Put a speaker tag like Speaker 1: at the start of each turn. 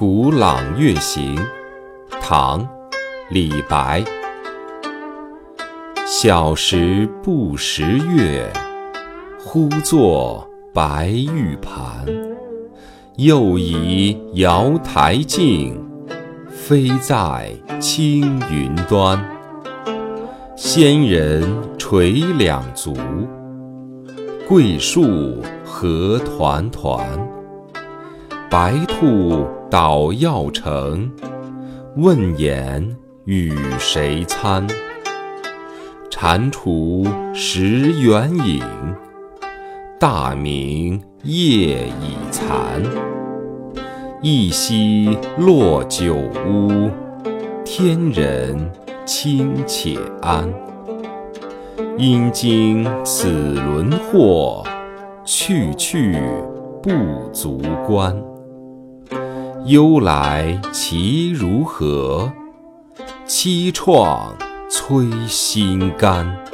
Speaker 1: 古朗月行，唐·李白。小时不识月，呼作白玉盘。又疑瑶台镜，飞在青云端。仙人垂两足，桂树何团团。白兔捣药成，问言与谁餐？蟾蜍蚀圆影，大明夜已残。一夕落九乌，天人清且安。因经此轮惑，去去不足观。忧来其如何？凄怆摧心肝。